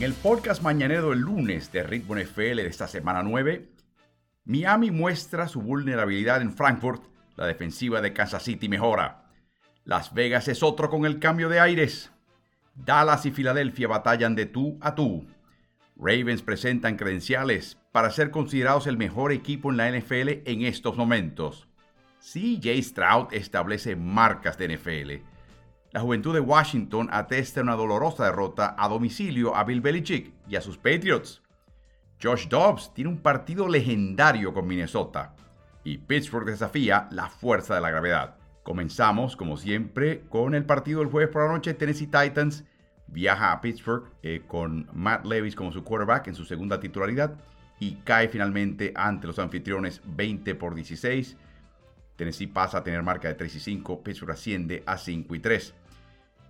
En el podcast mañanero del lunes de Ritmo NFL de esta semana 9, Miami muestra su vulnerabilidad en Frankfurt, la defensiva de Kansas City mejora. Las Vegas es otro con el cambio de aires. Dallas y Filadelfia batallan de tú a tú. Ravens presentan credenciales para ser considerados el mejor equipo en la NFL en estos momentos. CJ Stroud establece marcas de NFL. La juventud de Washington atesta una dolorosa derrota a domicilio a Bill Belichick y a sus Patriots. Josh Dobbs tiene un partido legendario con Minnesota y Pittsburgh desafía la fuerza de la gravedad. Comenzamos, como siempre, con el partido del jueves por la noche. Tennessee Titans viaja a Pittsburgh eh, con Matt Levis como su quarterback en su segunda titularidad y cae finalmente ante los anfitriones 20 por 16. Tennessee pasa a tener marca de 3 y 5, Pittsburgh asciende a 5 y 3.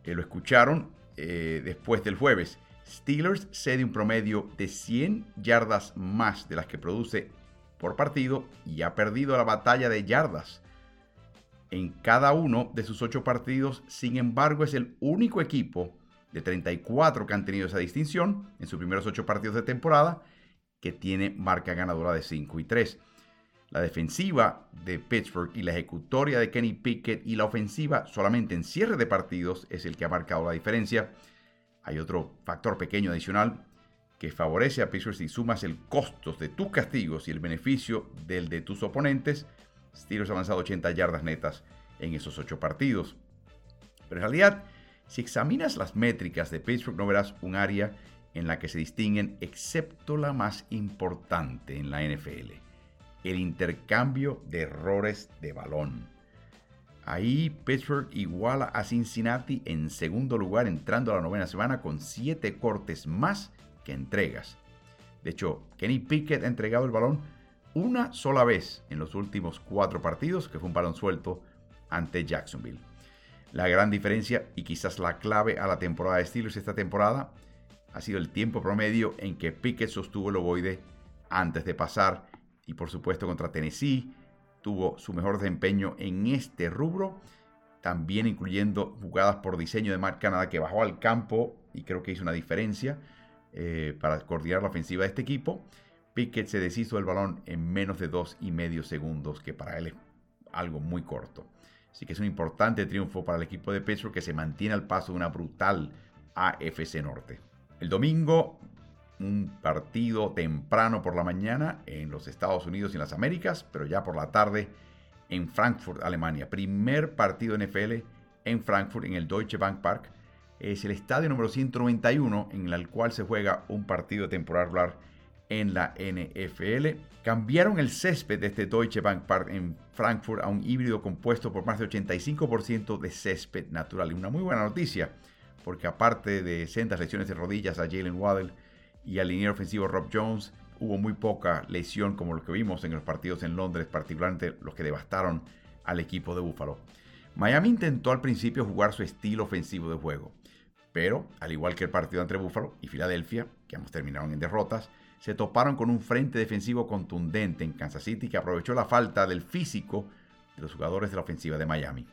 Eh, lo escucharon eh, después del jueves. Steelers cede un promedio de 100 yardas más de las que produce por partido y ha perdido la batalla de yardas en cada uno de sus ocho partidos. Sin embargo, es el único equipo de 34 que han tenido esa distinción en sus primeros ocho partidos de temporada que tiene marca ganadora de 5 y 3. La defensiva de Pittsburgh y la ejecutoria de Kenny Pickett y la ofensiva solamente en cierre de partidos es el que ha marcado la diferencia. Hay otro factor pequeño adicional que favorece a Pittsburgh si sumas el costo de tus castigos y el beneficio del de tus oponentes. Steelers ha avanzado 80 yardas netas en esos 8 partidos. Pero en realidad, si examinas las métricas de Pittsburgh, no verás un área en la que se distinguen, excepto la más importante en la NFL el intercambio de errores de balón. Ahí Pittsburgh iguala a Cincinnati en segundo lugar entrando a la novena semana con siete cortes más que entregas. De hecho, Kenny Pickett ha entregado el balón una sola vez en los últimos cuatro partidos, que fue un balón suelto ante Jacksonville. La gran diferencia y quizás la clave a la temporada de Steelers esta temporada ha sido el tiempo promedio en que Pickett sostuvo el ovoide antes de pasar y por supuesto contra Tennessee tuvo su mejor desempeño en este rubro, también incluyendo jugadas por diseño de Mark Canada que bajó al campo y creo que hizo una diferencia eh, para coordinar la ofensiva de este equipo. Pickett se deshizo del balón en menos de dos y medio segundos, que para él es algo muy corto. Así que es un importante triunfo para el equipo de Pittsburgh que se mantiene al paso de una brutal AFC Norte. El domingo un partido temprano por la mañana en los Estados Unidos y en las Américas, pero ya por la tarde en Frankfurt, Alemania. Primer partido NFL en Frankfurt, en el Deutsche Bank Park. Es el estadio número 191 en el cual se juega un partido temporal en la NFL. Cambiaron el césped de este Deutsche Bank Park en Frankfurt a un híbrido compuesto por más de 85% de césped natural. Y una muy buena noticia, porque aparte de sendas lesiones de rodillas a Jalen Waddell, y al liniero ofensivo Rob Jones hubo muy poca lesión como lo que vimos en los partidos en Londres, particularmente los que devastaron al equipo de Buffalo. Miami intentó al principio jugar su estilo ofensivo de juego, pero al igual que el partido entre Buffalo y Filadelfia, que ambos terminaron en derrotas, se toparon con un frente defensivo contundente en Kansas City que aprovechó la falta del físico de los jugadores de la ofensiva de Miami.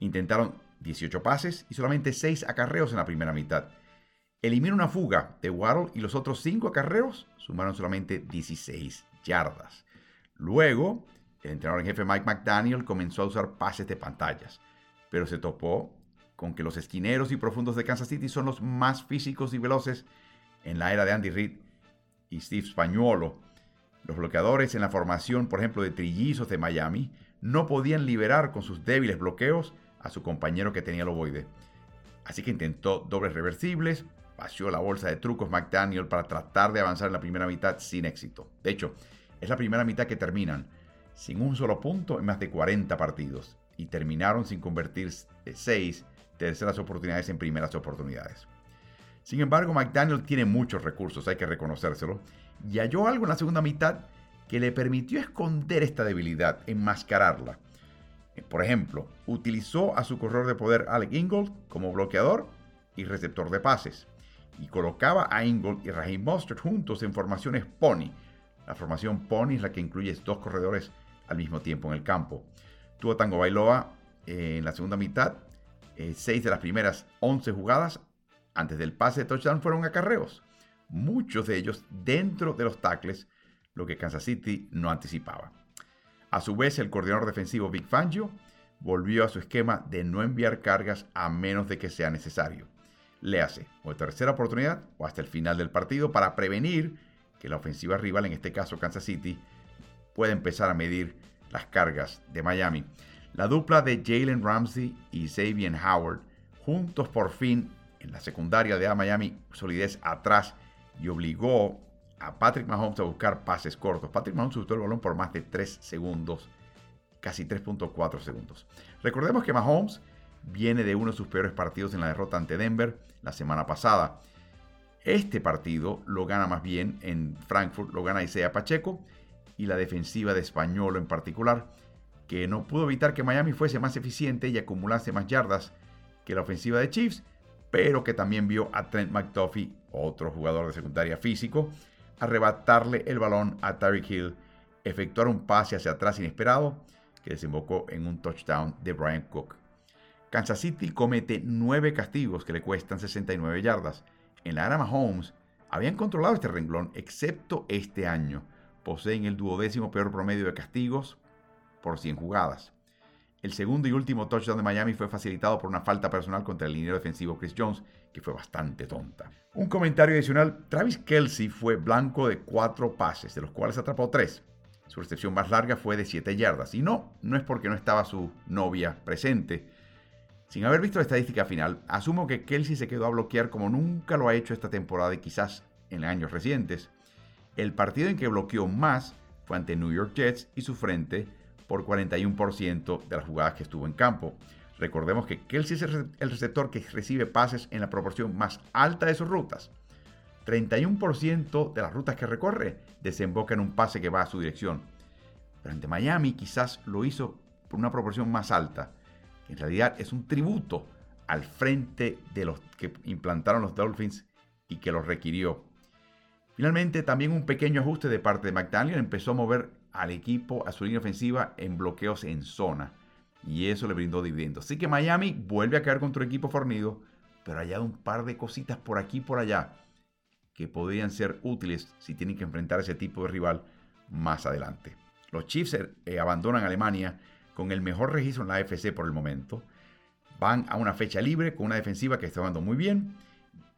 Intentaron 18 pases y solamente 6 acarreos en la primera mitad, elimina una fuga de Waddle y los otros cinco acarreos sumaron solamente 16 yardas. Luego, el entrenador en jefe Mike McDaniel comenzó a usar pases de pantallas, pero se topó con que los esquineros y profundos de Kansas City son los más físicos y veloces en la era de Andy Reid y Steve Spagnuolo. Los bloqueadores en la formación, por ejemplo, de trillizos de Miami, no podían liberar con sus débiles bloqueos a su compañero que tenía el ovoide. Así que intentó dobles reversibles, vació la bolsa de trucos McDaniel para tratar de avanzar en la primera mitad sin éxito. De hecho, es la primera mitad que terminan sin un solo punto en más de 40 partidos y terminaron sin convertir 6 terceras oportunidades en primeras oportunidades. Sin embargo, McDaniel tiene muchos recursos, hay que reconocérselo, y halló algo en la segunda mitad que le permitió esconder esta debilidad, enmascararla. Por ejemplo, utilizó a su corredor de poder Alec Ingold como bloqueador y receptor de pases y colocaba a Ingold y Raheem Mostert juntos en formaciones Pony. La formación Pony es la que incluye dos corredores al mismo tiempo en el campo. Tuvo Tango Bailoa eh, en la segunda mitad. Eh, seis de las primeras 11 jugadas antes del pase de touchdown fueron acarreos. muchos de ellos dentro de los tackles, lo que Kansas City no anticipaba. A su vez, el coordinador defensivo Vic Fangio volvió a su esquema de no enviar cargas a menos de que sea necesario. Le hace o tercera oportunidad o hasta el final del partido para prevenir que la ofensiva rival, en este caso Kansas City, pueda empezar a medir las cargas de Miami. La dupla de Jalen Ramsey y Xavier Howard, juntos por fin en la secundaria de Miami, solidez atrás y obligó a Patrick Mahomes a buscar pases cortos. Patrick Mahomes usó el balón por más de 3 segundos, casi 3.4 segundos. Recordemos que Mahomes viene de uno de sus peores partidos en la derrota ante Denver la semana pasada. Este partido lo gana más bien en Frankfurt, lo gana Isaiah Pacheco y la defensiva de Español en particular, que no pudo evitar que Miami fuese más eficiente y acumulase más yardas que la ofensiva de Chiefs, pero que también vio a Trent McDuffie, otro jugador de secundaria físico, arrebatarle el balón a Tyreek Hill, efectuar un pase hacia atrás inesperado que desembocó en un touchdown de Brian Cook. Kansas City comete nueve castigos que le cuestan 69 yardas. En la era Mahomes habían controlado este renglón, excepto este año. Poseen el duodécimo peor promedio de castigos por 100 jugadas. El segundo y último touchdown de Miami fue facilitado por una falta personal contra el liniero defensivo Chris Jones, que fue bastante tonta. Un comentario adicional, Travis Kelsey fue blanco de cuatro pases, de los cuales atrapó tres. Su recepción más larga fue de 7 yardas. Y no, no es porque no estaba su novia presente. Sin haber visto la estadística final, asumo que Kelsey se quedó a bloquear como nunca lo ha hecho esta temporada y quizás en años recientes. El partido en que bloqueó más fue ante New York Jets y su frente por 41% de las jugadas que estuvo en campo. Recordemos que Kelsey es el receptor que recibe pases en la proporción más alta de sus rutas. 31% de las rutas que recorre desemboca en un pase que va a su dirección. Pero ante Miami quizás lo hizo por una proporción más alta. En realidad es un tributo al frente de los que implantaron los Dolphins y que los requirió. Finalmente, también un pequeño ajuste de parte de McDaniel empezó a mover al equipo a su línea ofensiva en bloqueos en zona. Y eso le brindó dividendos. Así que Miami vuelve a caer contra un equipo fornido, pero ha hallado un par de cositas por aquí y por allá que podrían ser útiles si tienen que enfrentar ese tipo de rival más adelante. Los Chiefs eh, abandonan Alemania con el mejor registro en la AFC por el momento. Van a una fecha libre con una defensiva que está jugando muy bien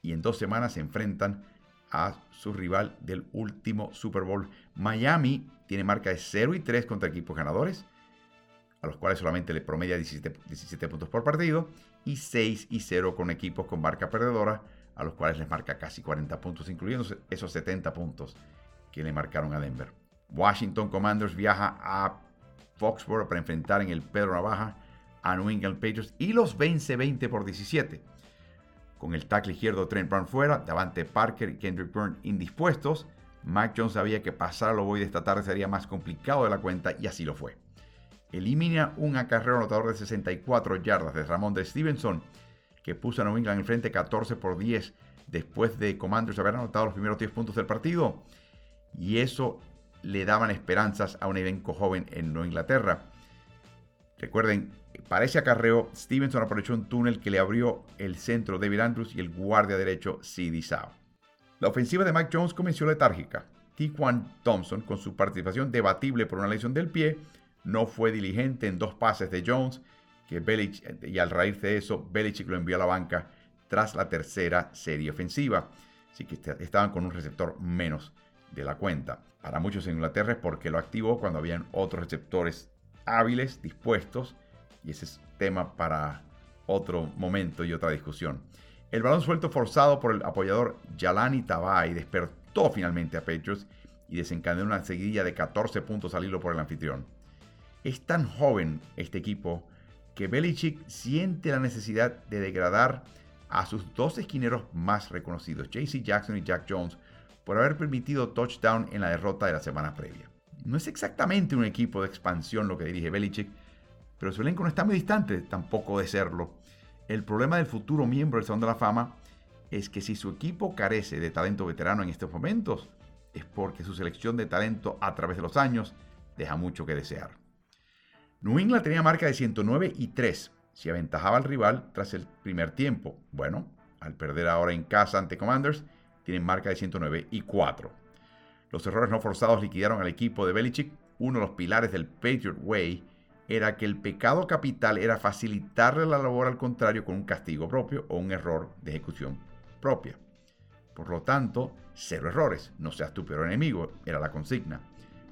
y en dos semanas se enfrentan a su rival del último Super Bowl. Miami tiene marca de 0 y 3 contra equipos ganadores, a los cuales solamente le promedia 17, 17 puntos por partido, y 6 y 0 con equipos con marca perdedora, a los cuales les marca casi 40 puntos, incluyendo esos 70 puntos que le marcaron a Denver. Washington Commanders viaja a Foxborough para enfrentar en el Pedro Navaja a New England Patriots y los vence 20 por 17 con el tackle izquierdo Trent Brown fuera, Davante Parker y Kendrick Byrne indispuestos, Mac Jones sabía que pasar a Loboy de esta tarde sería más complicado de la cuenta y así lo fue. Elimina un acarreo anotador de 64 yardas de Ramón de Stevenson, que puso a New England en frente 14 por 10 después de Commanders haber anotado los primeros 10 puntos del partido. Y eso le daban esperanzas a un elenco joven en Nueva Inglaterra. Recuerden, para ese acarreo, Stevenson aprovechó un túnel que le abrió el centro David Andrews y el guardia derecho C.D. Sao. La ofensiva de Mac Jones comenzó letárgica. Tiquan Thompson, con su participación debatible por una lesión del pie, no fue diligente en dos pases de Jones, que Belichick, y al raíz de eso, Belichick lo envió a la banca tras la tercera serie ofensiva. Así que estaban con un receptor menos de la cuenta. Para muchos en Inglaterra es porque lo activó cuando habían otros receptores hábiles, dispuestos y ese es tema para otro momento y otra discusión. El balón suelto forzado por el apoyador Yalani Tabay despertó finalmente a Patriots y desencadenó una seguidilla de 14 puntos al hilo por el anfitrión. Es tan joven este equipo que Belichick siente la necesidad de degradar a sus dos esquineros más reconocidos, JC Jackson y Jack Jones, por haber permitido touchdown en la derrota de la semana previa. No es exactamente un equipo de expansión lo que dirige Belichick, pero su elenco no está muy distante tampoco de serlo. El problema del futuro miembro del Salón de la Fama es que si su equipo carece de talento veterano en estos momentos, es porque su selección de talento a través de los años deja mucho que desear. New England tenía marca de 109 y 3, si aventajaba al rival tras el primer tiempo. Bueno, al perder ahora en casa ante Commanders, tienen marca de 109 y 4. Los errores no forzados liquidaron al equipo de Belichick. Uno de los pilares del Patriot Way era que el pecado capital era facilitarle la labor al contrario con un castigo propio o un error de ejecución propia. Por lo tanto, cero errores, no seas tu peor enemigo, era la consigna.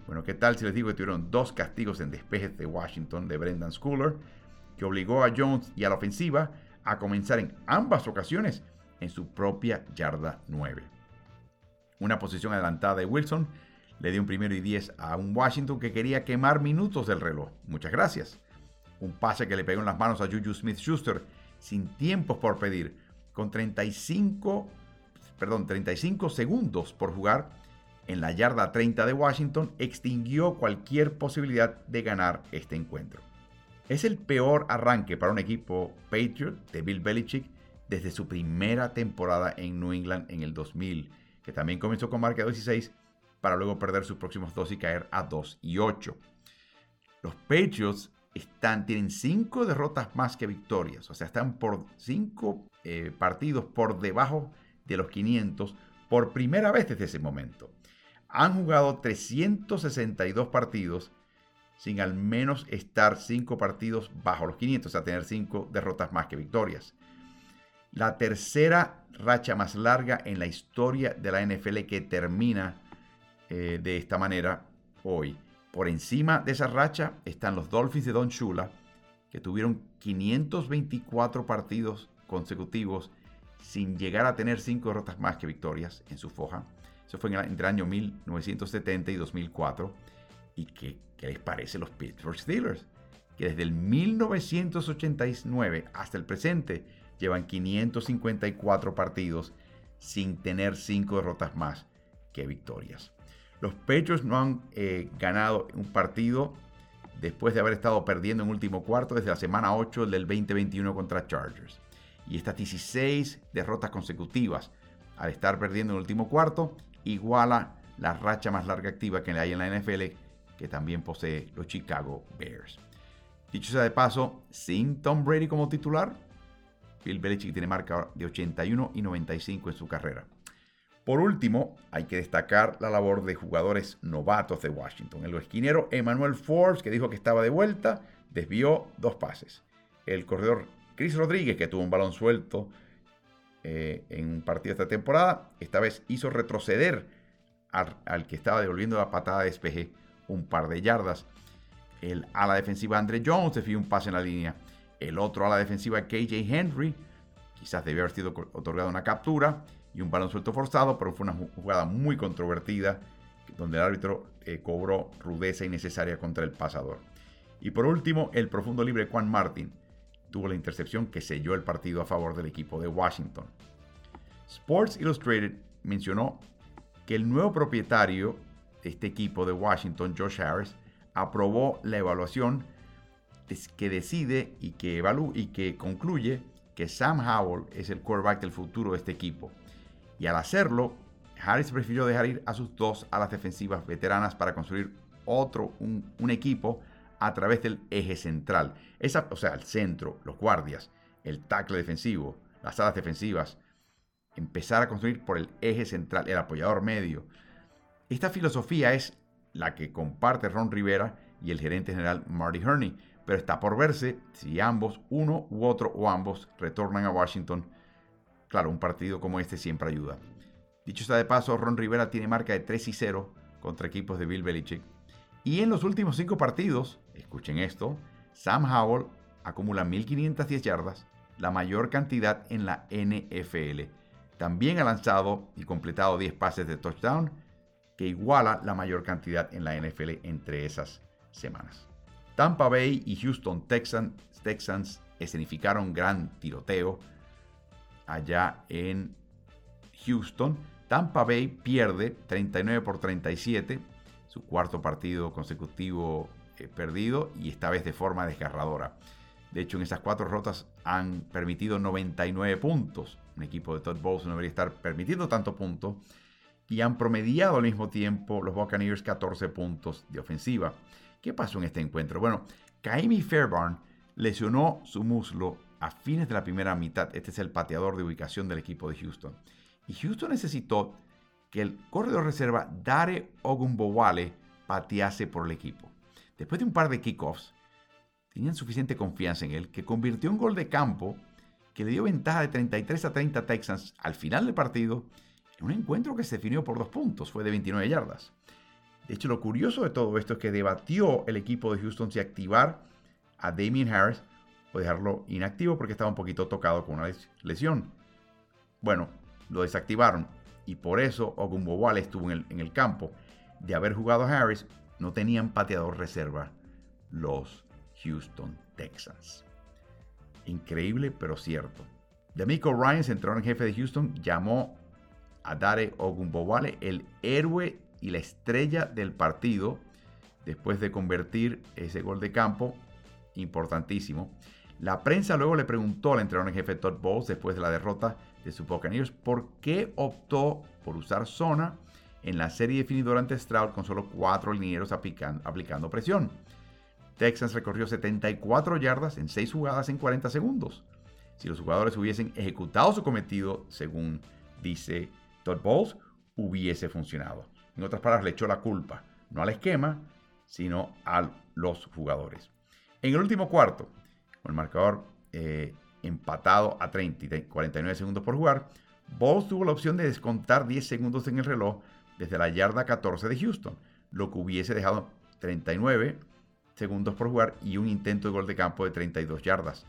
Bueno, ¿qué tal si les digo que tuvieron dos castigos en despejes de Washington de Brendan Schooler, que obligó a Jones y a la ofensiva a comenzar en ambas ocasiones en su propia yarda 9. Una posición adelantada de Wilson le dio un primero y 10 a un Washington que quería quemar minutos del reloj. Muchas gracias. Un pase que le pegó en las manos a Juju Smith-Schuster sin tiempos por pedir, con 35, perdón, 35 segundos por jugar en la yarda 30 de Washington, extinguió cualquier posibilidad de ganar este encuentro. Es el peor arranque para un equipo Patriot de Bill Belichick desde su primera temporada en New England en el 2000, que también comenzó con marca 2 y 6 para luego perder sus próximos dos y caer a 2 y 8. Los Patriots están, tienen 5 derrotas más que victorias, o sea, están por 5 eh, partidos por debajo de los 500 por primera vez desde ese momento. Han jugado 362 partidos sin al menos estar 5 partidos bajo los 500, o sea, tener 5 derrotas más que victorias. La tercera racha más larga en la historia de la NFL que termina eh, de esta manera hoy. Por encima de esa racha están los Dolphins de Don Shula, que tuvieron 524 partidos consecutivos sin llegar a tener 5 derrotas más que victorias en su foja. Eso fue entre el año 1970 y 2004. ¿Y qué, qué les parece los Pittsburgh Steelers? Que desde el 1989 hasta el presente llevan 554 partidos sin tener 5 derrotas más que victorias. Los Patriots no han eh, ganado un partido después de haber estado perdiendo en último cuarto desde la semana 8 del 2021 contra Chargers. Y estas 16 derrotas consecutivas al estar perdiendo en el último cuarto iguala la racha más larga activa que hay en la NFL que también posee los Chicago Bears. Dicho sea de paso, sin Tom Brady como titular, Bill Belichick tiene marca de 81 y 95 en su carrera. Por último, hay que destacar la labor de jugadores novatos de Washington. El esquinero Emmanuel Forbes, que dijo que estaba de vuelta, desvió dos pases. El corredor Chris Rodríguez, que tuvo un balón suelto eh, en un partido esta temporada, esta vez hizo retroceder al, que estaba devolviendo la patada de despeje un par de yardas. El ala defensiva Andre Jones desvió un pase en la línea. El otro ala defensiva KJ Henry, quizás debió haber sido otorgado una captura y un balón suelto forzado, pero fue una jugada muy controvertida donde el árbitro eh, cobró rudeza innecesaria contra el pasador. Y por último, el profundo libre Juan Martin tuvo la intercepción que selló el partido a favor del equipo de Washington. Sports Illustrated mencionó que el nuevo propietario de este equipo de Washington, Josh Harris, aprobó la evaluación que decide y que, y que concluye que Sam Howell es el quarterback del futuro de este equipo. Y al hacerlo, Harris prefirió dejar ir a sus dos alas defensivas veteranas para construir otro, un, equipo a través del eje central. Esa, o sea, el centro, los guardias, el tackle defensivo, las alas defensivas. Empezar a construir por el eje central, el apoyador medio. Esta filosofía es la que comparte Ron Rivera y el gerente general Marty Herney, pero está por verse si ambos, uno u otro o ambos, retornan a Washington Claro, un partido como este siempre ayuda. Dicho sea de paso, Ron Rivera tiene marca de 3 y 0 contra equipos de Bill Belichick. Y en los últimos 5 partidos, escuchen esto, Sam Howell acumula 1.510 yardas, la mayor cantidad en la NFL. También ha lanzado y completado 10 pases de touchdown, que iguala la mayor cantidad en la NFL entre esas semanas. Tampa Bay y Houston Texans, escenificaron gran tiroteo allá en Houston. Tampa Bay pierde 39 por 37, su cuarto partido consecutivo eh, perdido y esta vez de forma desgarradora. De hecho, en esas cuatro rotas han permitido 99 puntos. Un equipo de Todd Bowles no debería estar permitiendo tanto punto. Y han promediado al mismo tiempo los Buccaneers 14 puntos de ofensiva. ¿Qué pasó en este encuentro? Bueno, Kaimi Fairbairn lesionó su muslo a fines de la primera mitad. Este es el pateador de ubicación del equipo de Houston. Y Houston necesitó que el corredor reserva Dare Ogunbowale patease por el equipo. Después de un par de kickoffs, tenían suficiente confianza en él que convirtió un gol de campo que le dio ventaja de 33 a 30 a Texans al final del partido en un encuentro que se definió por dos puntos, fue de 29 yardas. De hecho, lo curioso de todo esto es que debatió el equipo de Houston si activar a Damien Harris o dejarlo inactivo porque estaba un poquito tocado con una lesión. Bueno, lo desactivaron y por eso Ogumbowale estuvo en el, campo. De haber jugado a Harris, no tenían pateador reserva los Houston Texans. Increíble, pero cierto. D'Amico Ryan, central en jefe de Houston, llamó a Dare Ogumbowale el héroe y la estrella del partido después de convertir ese gol de campo importantísimo. La prensa luego le preguntó al entrenador en jefe Todd Bowles después de la derrota de sus Buccaneers por qué optó por usar zona en la serie definidora ante Stroud con solo cuatro linieros aplicando presión. Texans recorrió 74 yardas en 6 jugadas en 40 segundos. Si los jugadores hubiesen ejecutado su cometido, según dice Todd Bowles, hubiese funcionado. En otras palabras, le echó la culpa, no al esquema, sino a los jugadores. En el último cuarto, con el marcador eh, empatado a 30 y 49 segundos por jugar, Bowles tuvo la opción de descontar 10 segundos en el reloj desde la yarda 14 de Houston, lo que hubiese dejado 39 segundos por jugar y un intento de gol de campo de 32 yardas.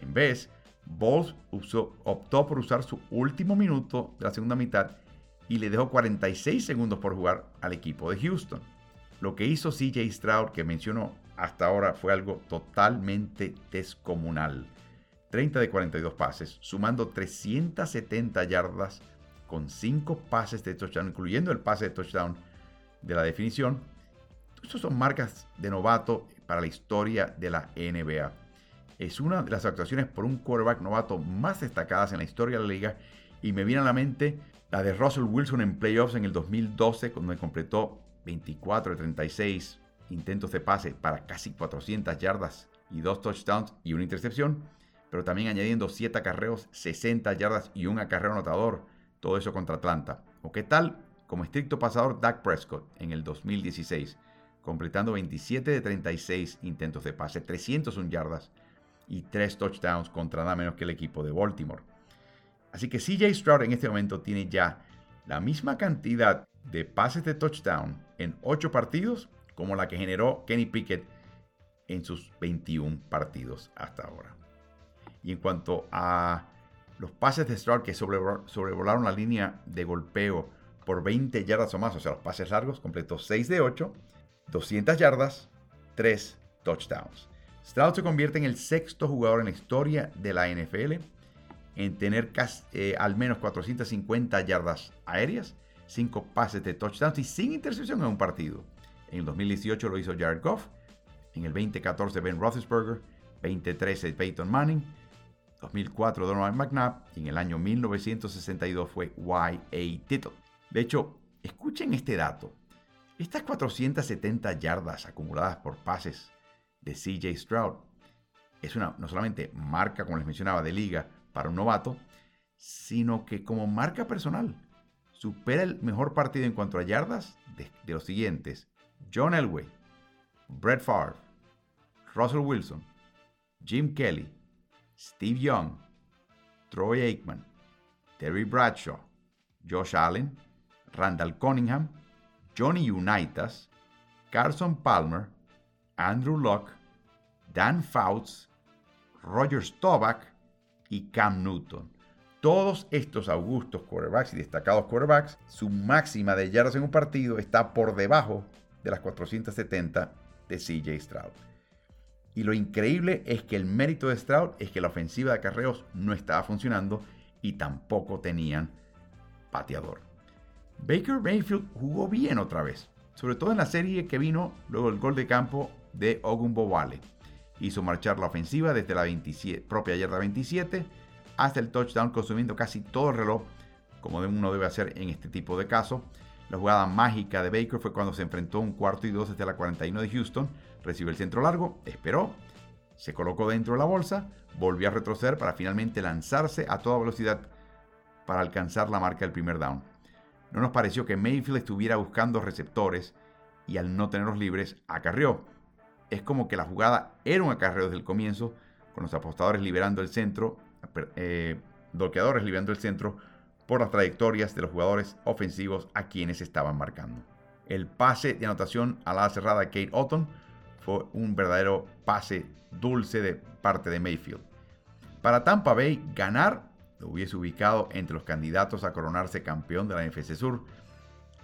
En vez, Bowles optó por usar su último minuto de la segunda mitad y le dejó 46 segundos por jugar al equipo de Houston. Lo que hizo CJ Stroud, que mencionó hasta ahora, fue algo totalmente descomunal. 30 de 42 pases, sumando 370 yardas con 5 pases de touchdown, incluyendo el pase de touchdown de la definición, estas son marcas de novato para la historia de la NBA. Es una de las actuaciones por un quarterback novato más destacadas en la historia de la liga y me viene a la mente la de Russell Wilson en playoffs en el 2012 cuando completó 24 de 36 intentos de pase para casi 400 yardas y dos touchdowns y una intercepción, pero también añadiendo 7 acarreos, 60 yardas y un acarreo anotador, todo eso contra Atlanta. ¿O qué tal como estricto pasador Dak Prescott en el 2016? completando 27 de 36 intentos de pase, 301 yardas y 3 touchdowns contra nada menos que el equipo de Baltimore. Así que CJ Stroud en este momento tiene ya la misma cantidad de pases de touchdown en 8 partidos como la que generó Kenny Pickett en sus 21 partidos hasta ahora. Y en cuanto a los pases de Stroud que sobrevolaron la línea de golpeo por 20 yardas o más, o sea, los pases largos, completó 6 de 8 200 yardas, 3 touchdowns. Stroud se convierte en el sexto jugador en la historia de la NFL en tener eh, al menos 450 yardas aéreas, 5 pases de touchdowns y sin intercepción en un partido. En el 2018 lo hizo Jared Goff, en el 2014 Ben Roethlisberger, 2013 Peyton Manning, 2004 Donovan McNabb y en el año 1962 fue Y.A. Tittle. De hecho, escuchen este dato. Estas 470 yardas acumuladas por pases de CJ Stroud es una no solamente marca, como les mencionaba, de liga para un novato, sino que como marca personal supera el mejor partido en cuanto a yardas de, los siguientes: John Elway, Brett Favre, Russell Wilson, Jim Kelly, Steve Young, Troy Aikman, Terry Bradshaw, Josh Allen, Randall Cunningham, Johnny Unitas, Carson Palmer, Andrew Locke, Dan Fouts, Roger Staubach y Cam Newton. Todos estos augustos quarterbacks y destacados quarterbacks, su máxima de yardas en un partido está por debajo de las 470 de CJ Stroud. Y lo increíble es que el mérito de Stroud es que la ofensiva de acarreos no estaba funcionando y tampoco tenían pateador. Baker Mayfield jugó bien otra vez, sobre todo en la serie que vino luego el gol de campo de Ogunbowale. Hizo marchar la ofensiva desde la propia yarda 27 hasta el touchdown consumiendo casi todo el reloj, como uno debe hacer en este tipo de casos. La jugada mágica de Baker fue cuando se enfrentó un cuarto y dos desde la 41 de Houston, recibió el centro largo, esperó, se colocó dentro de la bolsa, volvió a retroceder para finalmente lanzarse a toda velocidad para alcanzar la marca del primer down. No nos pareció que Mayfield estuviera buscando receptores y al no tenerlos libres, acarreó. Es como que la jugada era un acarreo desde el comienzo, con los apostadores liberando el centro, eh, liberando el centro por las trayectorias de los jugadores ofensivos a quienes estaban marcando. El pase de anotación a la cerrada Kate Otton fue un verdadero pase dulce de parte de Mayfield. Para Tampa Bay, ganar lo hubiese ubicado entre los candidatos a coronarse campeón de la NFC Sur.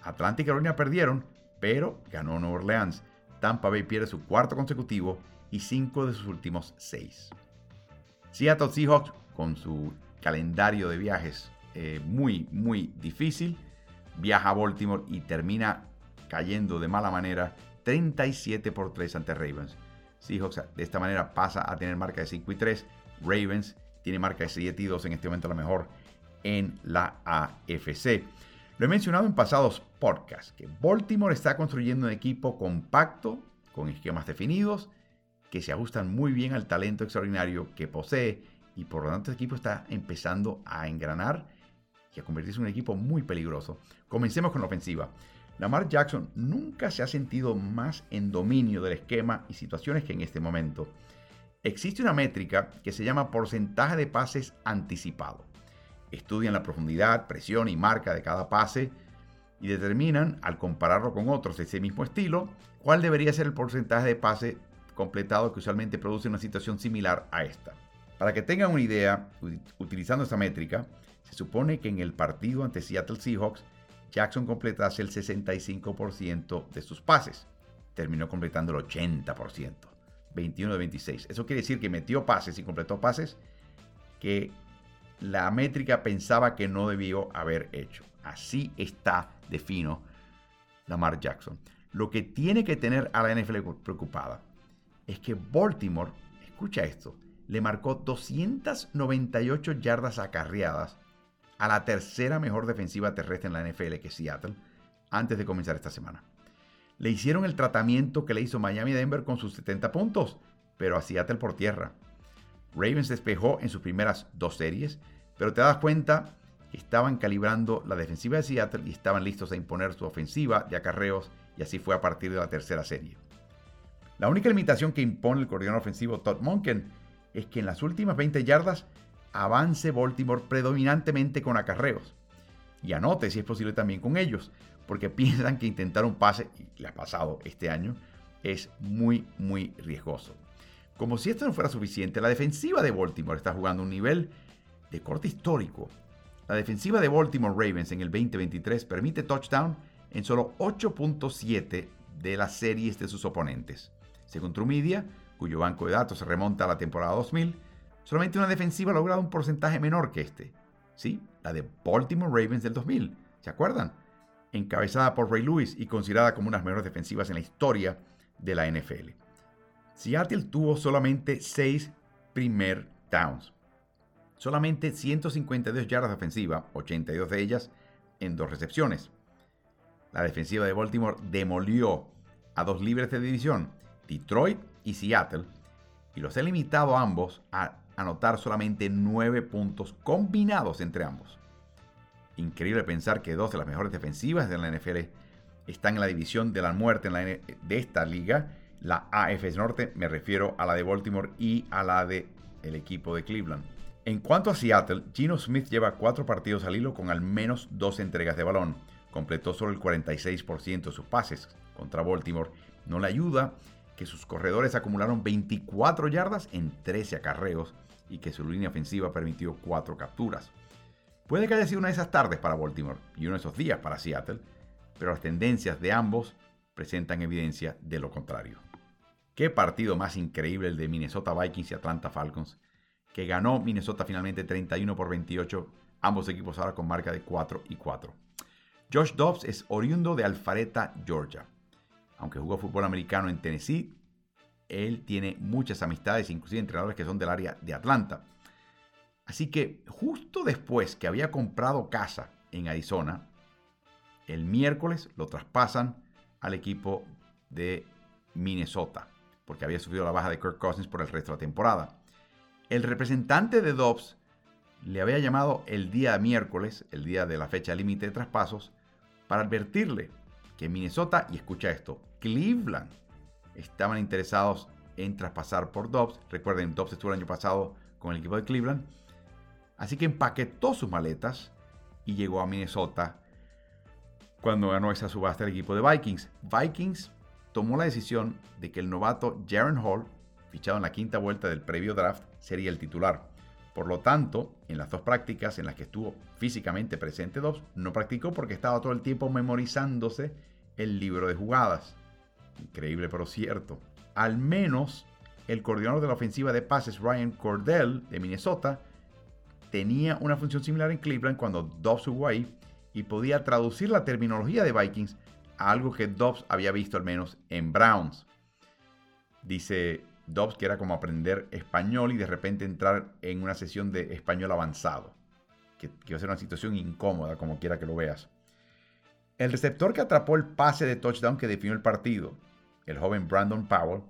Atlanta y Carolina perdieron, pero ganó Nueva Orleans. Tampa Bay pierde su cuarto consecutivo y cinco de sus últimos seis. Seattle Seahawks, con su calendario de viajes eh, muy, muy difícil, viaja a Baltimore y termina cayendo de mala manera 37 por 3 ante Ravens. Seahawks de esta manera pasa a tener marca de 5 y 3. Ravens tiene marca de 7 y 2, en este momento la mejor en la AFC. Lo he mencionado en pasados podcasts, que Baltimore está construyendo un equipo compacto, con esquemas definidos, que se ajustan muy bien al talento extraordinario que posee y por lo tanto el equipo está empezando a engranar y a convertirse en un equipo muy peligroso. Comencemos con la ofensiva. Lamar Jackson nunca se ha sentido más en dominio del esquema y situaciones que en este momento. Existe una métrica que se llama porcentaje de pases anticipado. Estudian la profundidad, presión y marca de cada pase y determinan, al compararlo con otros de ese mismo estilo, cuál debería ser el porcentaje de pase completado que usualmente produce una situación similar a esta. Para que tengan una idea, utilizando esta métrica, se supone que en el partido ante Seattle Seahawks, Jackson completase el 65% de sus pases. Terminó completando el 80%, 21 de 26. Eso quiere decir que metió pases y completó pases que la métrica pensaba que no debió haber hecho. Así está de fino Lamar Jackson. Lo que tiene que tener a la NFL preocupada es que Baltimore, escucha esto, le marcó 298 yardas acarreadas a la tercera mejor defensiva terrestre en la NFL que Seattle antes de comenzar esta semana. Le hicieron el tratamiento que le hizo Miami Denver con sus 70 puntos, pero a Seattle por tierra. Ravens despejó en sus primeras dos series, pero te das cuenta estaban calibrando la defensiva de Seattle y estaban listos a imponer su ofensiva de acarreos y así fue a partir de la tercera serie. La única limitación que impone el coordinador ofensivo Todd Monken es que en las últimas 20 yardas avance Baltimore predominantemente con acarreos. Y anote si es posible también con ellos, porque piensan que intentar un pase, y le ha pasado este año, es muy, muy riesgoso. Como si esto no fuera suficiente, la defensiva de Baltimore está jugando un nivel de corte histórico. La defensiva de Baltimore Ravens en el 2023 permite touchdown en solo 8.7 de las series de sus oponentes. Según True Media, cuyo banco de datos se remonta a la temporada 2000, solamente una defensiva ha logrado un porcentaje menor que este. Sí, la de Baltimore Ravens del 2000. ¿Se acuerdan? Encabezada por Ray Lewis y considerada como una de las mejores defensivas en la historia de la NFL. Seattle tuvo solamente 6 primer downs. Solamente 152 yardas de ofensiva, 82 de ellas en dos recepciones. La defensiva de Baltimore demolió a dos libres de división, Detroit y Seattle, y los ha limitado a ambos a anotar solamente 9 puntos combinados entre ambos. Increíble pensar que dos de las mejores defensivas de la NFL están en la división de la muerte de esta liga, la AFS Norte, me refiero a la de Baltimore y a la de el equipo de Cleveland. En cuanto a Seattle, Gino Smith lleva cuatro partidos al hilo con al menos dos entregas de balón. Completó solo el 46% de sus pases contra Baltimore. No le ayuda que sus corredores acumularon 24 yardas en 13 acarreos y que su línea ofensiva permitió 4 capturas. Puede que haya sido una de esas tardes para Baltimore y uno de esos días para Seattle, pero las tendencias de ambos presentan evidencia de lo contrario. Qué partido más increíble el de Minnesota Vikings y Atlanta Falcons, que ganó Minnesota finalmente 31 por 28, ambos equipos ahora con marca de 4 y 4. Josh Dobbs es oriundo de Alpharetta, Georgia aunque jugó fútbol americano en Tennessee, él tiene muchas amistades, inclusive entrenadores que son del área de Atlanta. Así que justo después que había comprado casa en Arizona, el miércoles lo traspasan al equipo de Minnesota, porque había sufrido la baja de Kirk Cousins por el resto de la temporada. El representante de Dobbs le había llamado el día miércoles, el día de la fecha límite de traspasos, para advertirle que Minnesota, y escucha esto, Cleveland, estaban interesados en traspasar por Dobbs. Recuerden, Dobbs estuvo el año pasado con el equipo de Cleveland. Así que empaquetó sus maletas y llegó a Minnesota cuando ganó esa subasta el equipo de Vikings. Vikings tomó la decisión de que el novato Jaron Hall, fichado en la quinta vuelta del previo draft, sería el titular. Por lo tanto, en las dos prácticas en las que estuvo físicamente presente Dobbs, no practicó porque estaba todo el tiempo memorizándose el libro de jugadas. Increíble pero cierto. Al menos el coordinador de la ofensiva de pases Ryan Cordell de Minnesota tenía una función similar en Cleveland cuando Dobbs jugó ahí y podía traducir la terminología de Vikings a algo que Dobbs había visto al menos en Browns. Dice Dobbs que era como aprender español y de repente entrar en una sesión de español avanzado, que, que a ser una situación incómoda como quiera que lo veas. El receptor que atrapó el pase de touchdown que definió el partido, el joven Brandon Powell,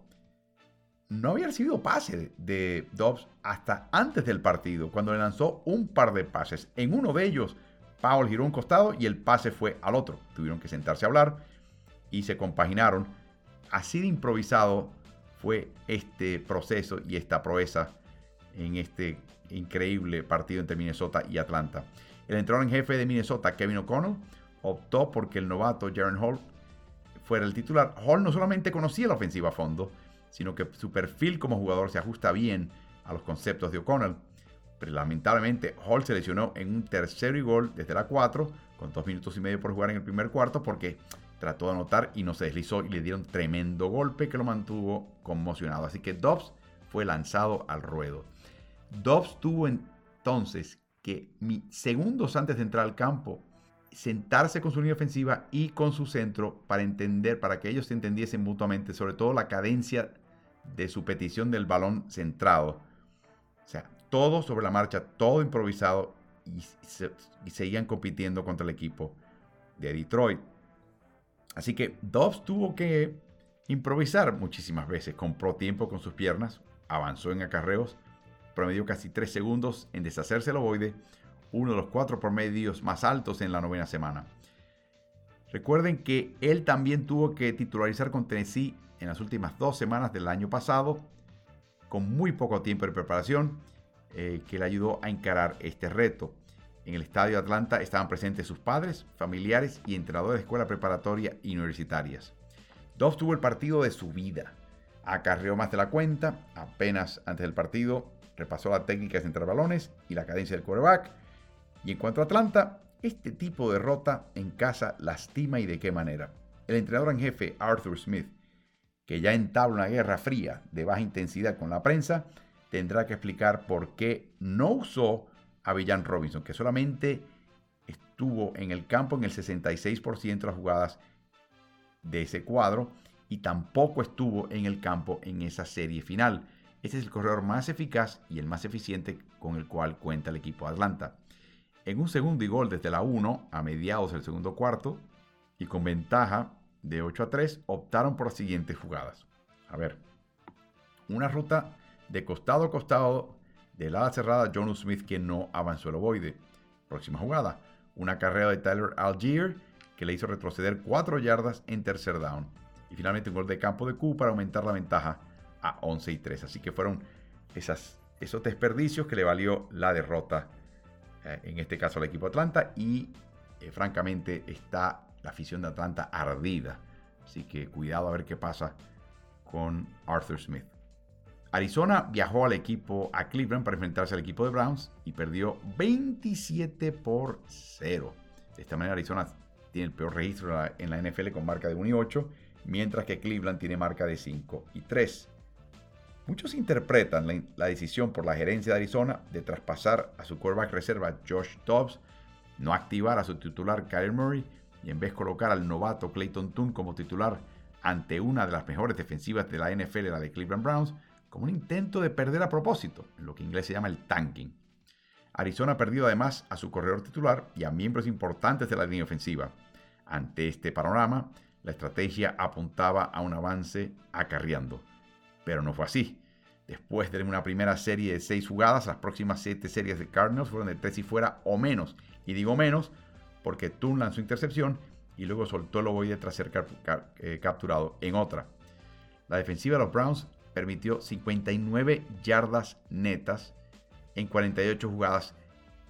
no había recibido pase de Dobbs hasta antes del partido, cuando le lanzó un par de pases. En uno de ellos, Powell giró un costado y el pase fue al otro. Tuvieron que sentarse a hablar y se compaginaron. Así de improvisado fue este proceso y esta proeza en este increíble partido entre Minnesota y Atlanta. El entrenador en jefe de Minnesota, Kevin O'Connell, optó porque el novato Jaron Hall fuera el titular. Hall no solamente conocía la ofensiva a fondo, sino que su perfil como jugador se ajusta bien a los conceptos de O'Connell. Pero lamentablemente Hall se lesionó en un tercero y gol desde la 4, con dos minutos y medio por jugar en el primer cuarto, porque trató de anotar y no se deslizó y le dieron tremendo golpe que lo mantuvo conmocionado. Así que Dobbs fue lanzado al ruedo. Dobbs tuvo entonces que segundos antes de entrar al campo sentarse con su línea ofensiva y con su centro para entender, para que ellos se entendiesen mutuamente, sobre todo la cadencia de su petición del balón centrado. O sea, todo sobre la marcha, todo improvisado y, seguían compitiendo contra el equipo de Detroit. Así que Dobbs tuvo que improvisar muchísimas veces. Compró tiempo con sus piernas, avanzó en acarreos, promedió casi 3 segundos en deshacerse el ovoide, uno de los cuatro promedios más altos en la novena semana. Recuerden que él también tuvo que titularizar con Tennessee en las últimas dos semanas del año pasado, con muy poco tiempo de preparación, eh, que le ayudó a encarar este reto. En el estadio de Atlanta estaban presentes sus padres, familiares y entrenadores de escuela preparatoria y universitarias. Dobbs tuvo el partido de su vida. Acarreó más de la cuenta, apenas antes del partido, repasó la técnica de centrar balones y la cadencia del quarterback y en cuanto a Atlanta, este tipo de derrota en casa lastima y de qué manera. El entrenador en jefe Arthur Smith, que ya entabla una guerra fría de baja intensidad con la prensa, tendrá que explicar por qué no usó a Villan Robinson, que solamente estuvo en el campo en el 66% de las jugadas de ese cuadro y tampoco estuvo en el campo en esa serie final. Ese es el corredor más eficaz y el más eficiente con el cual cuenta el equipo de Atlanta en un segundo y gol desde la 1 a mediados del segundo cuarto y con ventaja de 8 a 3 optaron por las siguientes jugadas. A ver, una ruta de costado a costado del ala cerrada John Smith que no avanzó el ovoide. Próxima jugada, una carrera de Tyler Algier que le hizo retroceder 4 yardas en tercer down. Y finalmente un gol de campo de Q para aumentar la ventaja a 11 y 3. Así que fueron esos desperdicios que le valió la derrota eh, en este caso al equipo Atlanta, y eh, francamente está la afición de Atlanta ardida. Así que cuidado a ver qué pasa con Arthur Smith. Arizona viajó al equipo a Cleveland para enfrentarse al equipo de Browns y perdió 27 por 0. De esta manera Arizona tiene el peor registro en la NFL con marca de 1 y 8, mientras que Cleveland tiene marca de 5 y 3. Muchos interpretan la, decisión por la gerencia de Arizona de traspasar a su quarterback reserva Josh Dobbs, no activar a su titular Kyle Murray y en vez colocar al novato Clayton Toon como titular ante una de las mejores defensivas de la NFL, la de Cleveland Browns, como un intento de perder a propósito, lo que en inglés se llama el tanking. Arizona ha perdido además a su corredor titular y a miembros importantes de la línea ofensiva. Ante este panorama, la estrategia apuntaba a un avance acarreando pero no fue así. Después de una primera serie de seis jugadas, las próximas siete series de Cardinals fueron de tres y fuera o menos. Y digo menos porque Toon lanzó intercepción y luego soltó el ovoide tras ser eh, capturado en otra. La defensiva de los Browns permitió 59 yardas netas en 48 jugadas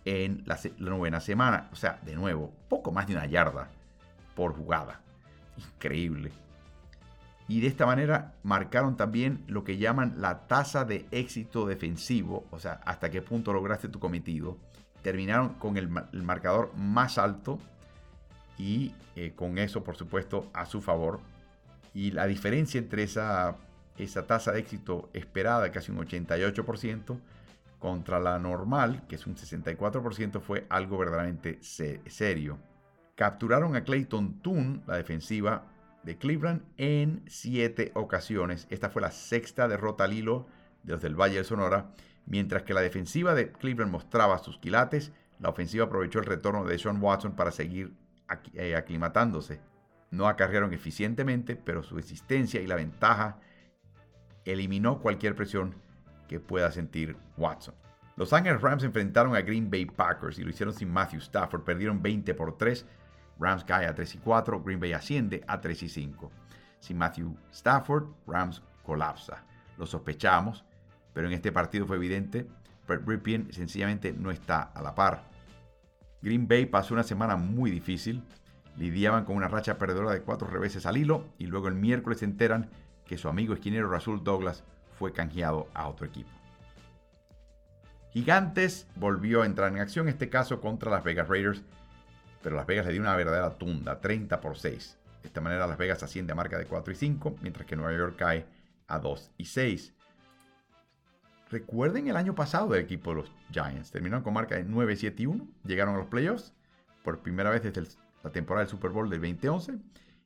en la, la, novena semana. O sea, de nuevo, poco más de una yarda por jugada. Increíble. Y de esta manera marcaron también lo que llaman la tasa de éxito defensivo, o sea, hasta qué punto lograste tu cometido. Terminaron con el, marcador más alto y eh, con eso, por supuesto, a su favor. Y la diferencia entre esa, esa tasa de éxito esperada, casi un 88%, contra la normal, que es un 64%, fue algo verdaderamente serio. Capturaron a Clayton Toon, la defensiva de Cleveland, en siete ocasiones. Esta fue la sexta derrota al hilo de los del Valle del Sonora. Mientras que la defensiva de Cleveland mostraba sus quilates, la ofensiva aprovechó el retorno de Sean Watson para seguir eh, aclimatándose. No acarrearon eficientemente, pero su existencia y la ventaja eliminó cualquier presión que pueda sentir Watson. Los Ángeles Rams enfrentaron a Green Bay Packers y lo hicieron sin Matthew Stafford. Perdieron 20 por 3. Rams cae a 3 y 4. Green Bay asciende a 3 y 5. Sin Matthew Stafford, Rams colapsa. Lo sospechamos, pero en este partido fue evidente. Brett Ripien sencillamente no está a la par. Green Bay pasó una semana muy difícil. Lidiaban con una racha perdedora de cuatro reveses al hilo y luego el miércoles se enteran que su amigo esquinero Rasul Douglas fue canjeado a otro equipo. Gigantes volvió a entrar en acción, este caso contra las Vegas Raiders, pero Las Vegas le dio una verdadera tunda, 30 por 6. De esta manera Las Vegas asciende a marca de 4 y 5, mientras que Nueva York cae a 2 y 6. Recuerden el año pasado del equipo de los Giants. Terminaron con marca de 9, 7 y 1. Llegaron a los playoffs por primera vez desde la temporada del Super Bowl del 2011.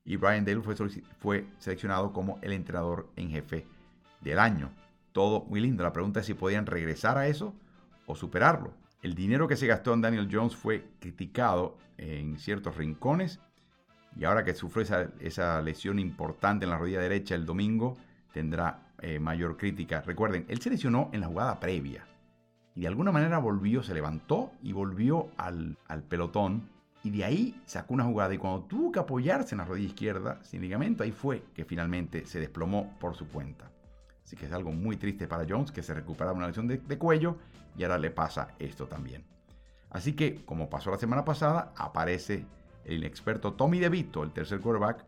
Y Brian Dale fue, seleccionado como el entrenador en jefe del año. Todo muy lindo. La pregunta es si podían regresar a eso o superarlo. El dinero que se gastó en Daniel Jones fue criticado en ciertos rincones y ahora que sufrió esa, lesión importante en la rodilla derecha el domingo, tendrá eh, mayor crítica. Recuerden, él se lesionó en la jugada previa y de alguna manera volvió, se levantó y volvió al pelotón y de ahí sacó una jugada y cuando tuvo que apoyarse en la rodilla izquierda sin ligamento, ahí fue que finalmente se desplomó por su cuenta. Así que es algo muy triste para Jones, que se recuperaba una lesión de, cuello y ahora le pasa esto también. Así que, como pasó la semana pasada, aparece el inexperto Tommy DeVito, el tercer quarterback.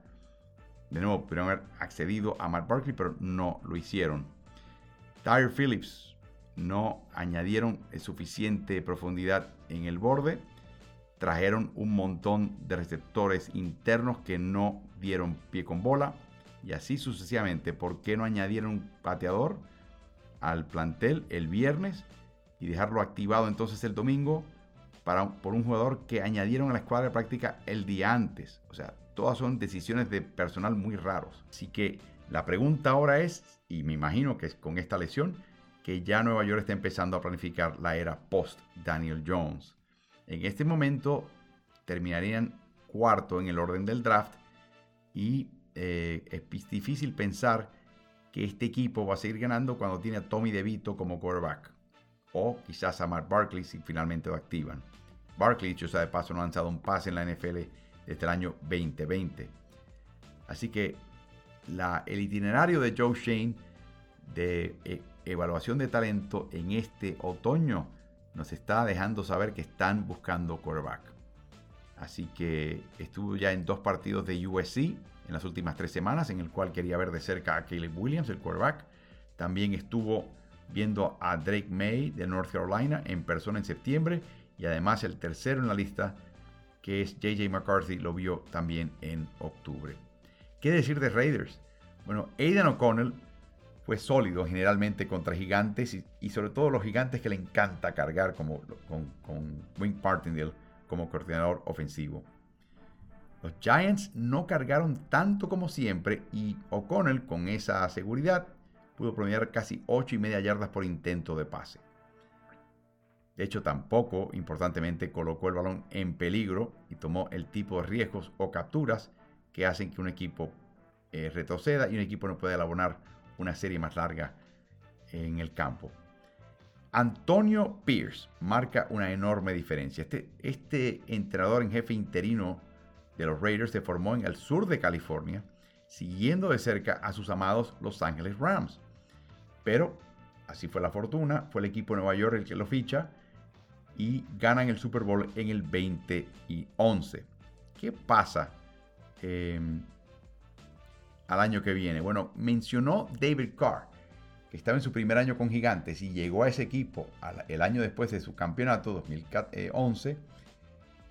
De nuevo, pudieron haber accedido a Matt Barkley, pero no lo hicieron. Tyre Phillips no añadieron suficiente profundidad en el borde. Trajeron un montón de receptores internos que no dieron pie con bola y así sucesivamente. ¿Por qué no añadieron un pateador al plantel el viernes y dejarlo activado entonces el domingo para, por un jugador que añadieron a la escuadra de práctica el día antes? O sea, todas son decisiones de personal muy raros. Así que la pregunta ahora es, y me imagino que es con esta lesión, que ya Nueva York está empezando a planificar la era post Daniel Jones. En este momento terminarían cuarto en el orden del draft y eh, es difícil pensar que este equipo va a seguir ganando cuando tiene a Tommy DeVito como quarterback. O quizás a Mark Barkley si finalmente lo activan. Barkley, dicho sea de paso, no ha lanzado un pase en la NFL desde el año 2020. Así que el itinerario de Joe Shane de eh, evaluación de talento en este otoño nos está dejando saber que están buscando quarterback. Así que estuvo ya en dos partidos de USC en las últimas tres semanas, en el cual quería ver de cerca a Caleb Williams, el quarterback. También estuvo viendo a Drake May de North Carolina en persona en septiembre. Y además el tercero en la lista, que es JJ McCarthy, lo vio también en octubre. ¿Qué decir de Raiders? Bueno, Aidan O'Connell fue sólido generalmente contra gigantes y, sobre todo los gigantes que le encanta cargar como, con, con Wink Martindale como coordinador ofensivo. Los Giants no cargaron tanto como siempre y O'Connell con esa seguridad pudo promediar casi 8 y media yardas por intento de pase. De hecho, tampoco, importantemente, colocó el balón en peligro y tomó el tipo de riesgos o capturas que hacen que un equipo eh, retroceda y un equipo no pueda elaborar una serie más larga en el campo. Antonio Pierce marca una enorme diferencia. Este, este entrenador en jefe interino de los Raiders se formó en el sur de California, siguiendo de cerca a sus amados Los Angeles Rams. Pero así fue la fortuna, fue el equipo de Nueva York el que lo ficha y ganan el Super Bowl en el 20 y 11. ¿Qué pasa em, al año que viene? Bueno, mencionó David Carr, que estaba en su primer año con Gigantes y llegó a ese equipo el año después de su campeonato 2011,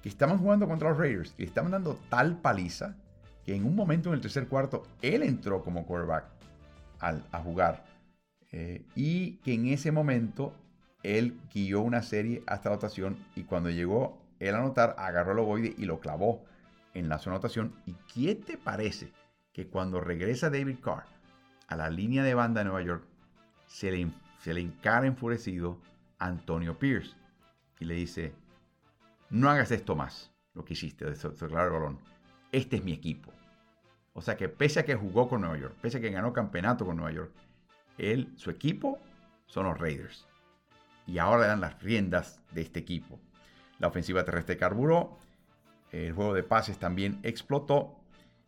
que estaban jugando contra los Raiders y le estaban dando tal paliza que en un momento en el tercer cuarto él entró como quarterback a jugar eh, y que en ese momento él guió una serie hasta la anotación y cuando llegó él a anotar, agarró el ovoide y lo clavó en la zona anotación. ¿Y qué te parece que cuando regresa David Carr a la línea de banda de Nueva York, se le, se le encara enfurecido Antonio Pierce y le dice, no hagas esto más, lo que hiciste, de claro el balón. Este es mi equipo. O sea que pese a que jugó con Nueva York, pese a que ganó campeonato con Nueva York, él, su equipo son los Raiders y ahora le dan las riendas de este equipo. La ofensiva terrestre carburó, el juego de pases también explotó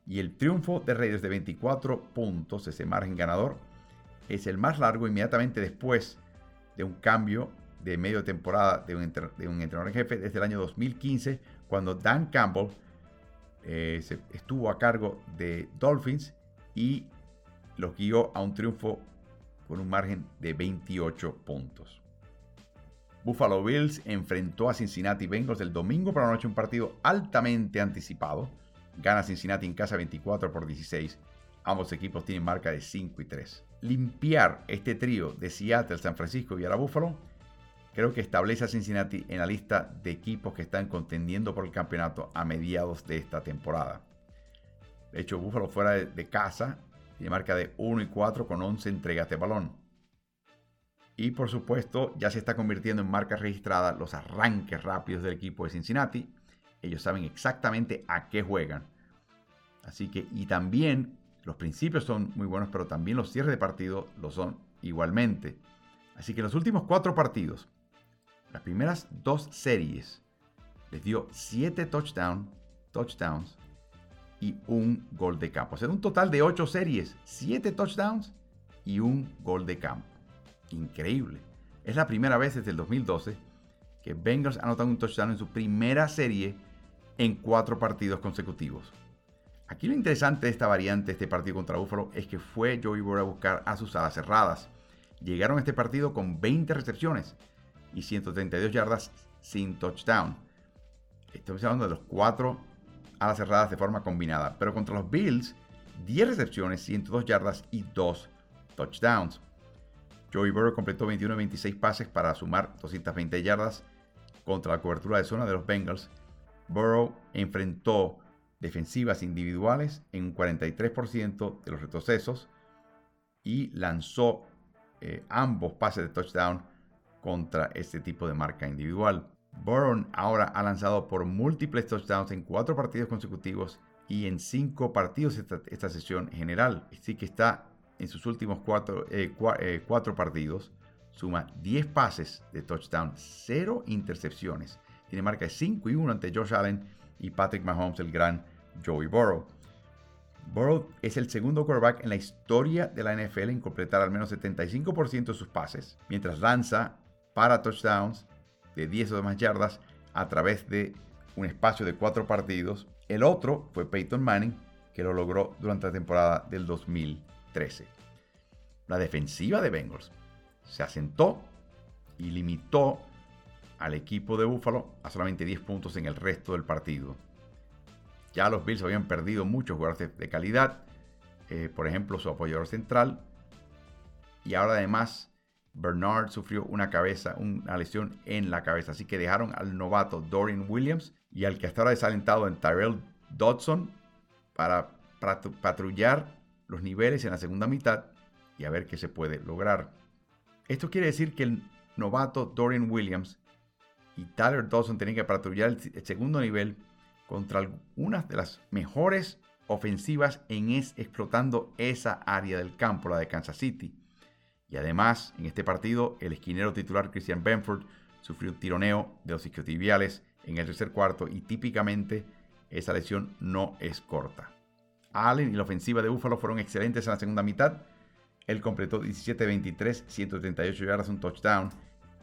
y el triunfo de Raiders de 24 puntos, ese margen ganador, es el más largo inmediatamente después de un cambio de medio temporada de un, entrenador en jefe desde el año 2015, cuando Dan Campbell eh, estuvo a cargo de Dolphins y los guió a un triunfo con un margen de 28 puntos. Buffalo Bills enfrentó a Cincinnati Bengals el domingo por la noche, un partido altamente anticipado. Gana Cincinnati en casa 24 por 16. Ambos equipos tienen marca de 5 y 3. Limpiar este trío de Seattle, San Francisco y ahora Buffalo creo que establece a Cincinnati en la lista de equipos que están contendiendo por el campeonato a mediados de esta temporada. De hecho, Buffalo fuera de, casa tiene marca de 1 y 4 con 11 entregas de balón. Y por supuesto, ya se está convirtiendo en marca registrada los arranques rápidos del equipo de Cincinnati. Ellos saben exactamente a qué juegan. Así que, y también los principios son muy buenos, pero también los cierres de partido lo son igualmente. Así que los últimos cuatro partidos, las primeras dos series, les dio siete touchdown, touchdowns y un gol de campo. O sea, un total de ocho series, siete touchdowns y un gol de campo increíble. Es la primera vez desde el 2012 que Bengals anotan un touchdown en su primera serie en cuatro partidos consecutivos. Aquí lo interesante de esta variante, este partido contra Buffalo, es que fue Joey Burrow a buscar a sus alas cerradas. Llegaron a este partido con 20 recepciones y 132 yardas sin touchdown. Estamos hablando de los cuatro alas cerradas de forma combinada. Pero contra los Bills, 10 recepciones, 102 yardas y 2 touchdowns. Joey Burrow completó 21 26 pases para sumar 220 yardas contra la cobertura de zona de los Bengals. Burrow enfrentó defensivas individuales en un 43% de los retrocesos y lanzó eh, ambos pases de touchdown contra este tipo de marca individual. Burrow ahora ha lanzado por múltiples touchdowns en cuatro partidos consecutivos y en cinco partidos esta, esta sesión general. Así que está en sus últimos eh, eh, cuatro, partidos, suma 10 pases de touchdown, 0 intercepciones. Tiene marca de 5 y 1 ante Josh Allen y Patrick Mahomes, el gran Joey Burrow. Burrow es el segundo quarterback en la historia de la NFL en completar al menos 75% de sus pases, mientras lanza para touchdowns de 10 o más yardas a través de un espacio de 4 partidos. El otro fue Peyton Manning, que lo logró durante la temporada del 2000. 13. La defensiva de Bengals se asentó y limitó al equipo de Buffalo a solamente 10 puntos en el resto del partido. Ya los Bills habían perdido muchos jugadores de calidad, eh, por ejemplo su apoyador central, y ahora además Bernard sufrió una cabeza, una lesión en la cabeza, así que dejaron al novato Dorian Williams y al que hasta ahora desalentado en Tyrell Dodson para patrullar los niveles en la segunda mitad y a ver qué se puede lograr. Esto quiere decir que el novato Dorian Williams y Tyler Dawson tienen que patrullar el, segundo nivel contra algunas de las mejores ofensivas en es, explotando esa área del campo, la de Kansas City. Y además, en este partido, el esquinero titular Christian Benford sufrió un tironeo de los isquiotibiales en el tercer cuarto y típicamente esa lesión no es corta. Allen y la ofensiva de Buffalo fueron excelentes en la segunda mitad. Él completó 17-23, 138 yardas, un touchdown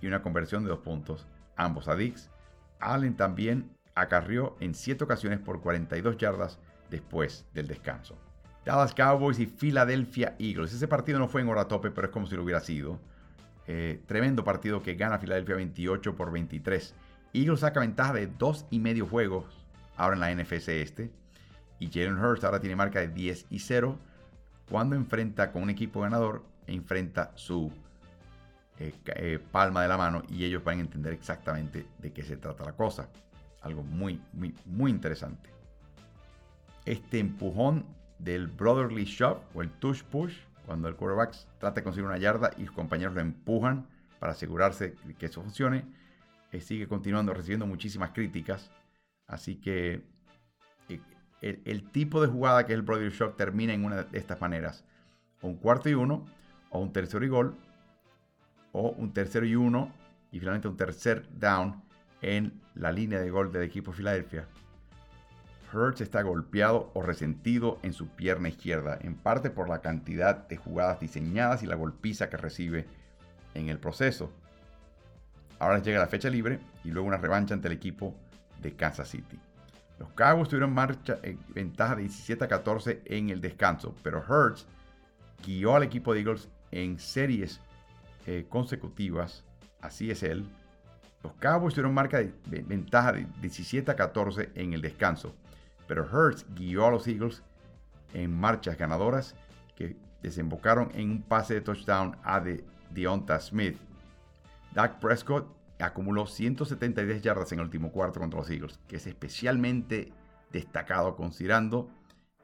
y una conversión de dos puntos, ambos a Dix. Allen también acarrió en 7 ocasiones por 42 yardas después del descanso. Dallas Cowboys y Philadelphia Eagles. Ese partido no fue en hora tope, pero es como si lo hubiera sido. Eh, tremendo partido que gana Philadelphia 28 por 23. Eagles saca ventaja de dos y medio juegos ahora en la NFC este. Y Jalen Hurts ahora tiene marca de 10 y 0 cuando enfrenta con un equipo ganador enfrenta su eh, eh, palma de la mano y ellos van a entender exactamente de qué se trata la cosa. Algo muy, muy, muy interesante. Este empujón del brotherly shove o el touch push, cuando el quarterback trata de conseguir una yarda y los compañeros lo empujan para asegurarse que eso funcione, eh, sigue continuando recibiendo muchísimas críticas. Así que el, tipo de jugada que es el Brother Shock termina en una de estas maneras. un cuarto y uno, o un tercero y gol, o un tercero y uno, y finalmente un tercer down en la línea de gol del equipo de Filadelfia. Hurts está golpeado o resentido en su pierna izquierda, en parte por la cantidad de jugadas diseñadas y la golpiza que recibe en el proceso. Ahora llega la fecha libre y luego una revancha ante el equipo de Kansas City. Los Cowboys tuvieron marcha, en ventaja de 17 a 14 en el descanso, pero Hurts guió al equipo de Eagles en series eh, consecutivas. Así es él. Los Cowboys tuvieron marca de, ventaja de 17 a 14 en el descanso, pero Hurts guió a los Eagles en marchas ganadoras que desembocaron en un pase de touchdown a de Deonta Smith. Dak Prescott acumuló 173 yardas en el último cuarto contra los Eagles, que es especialmente destacado considerando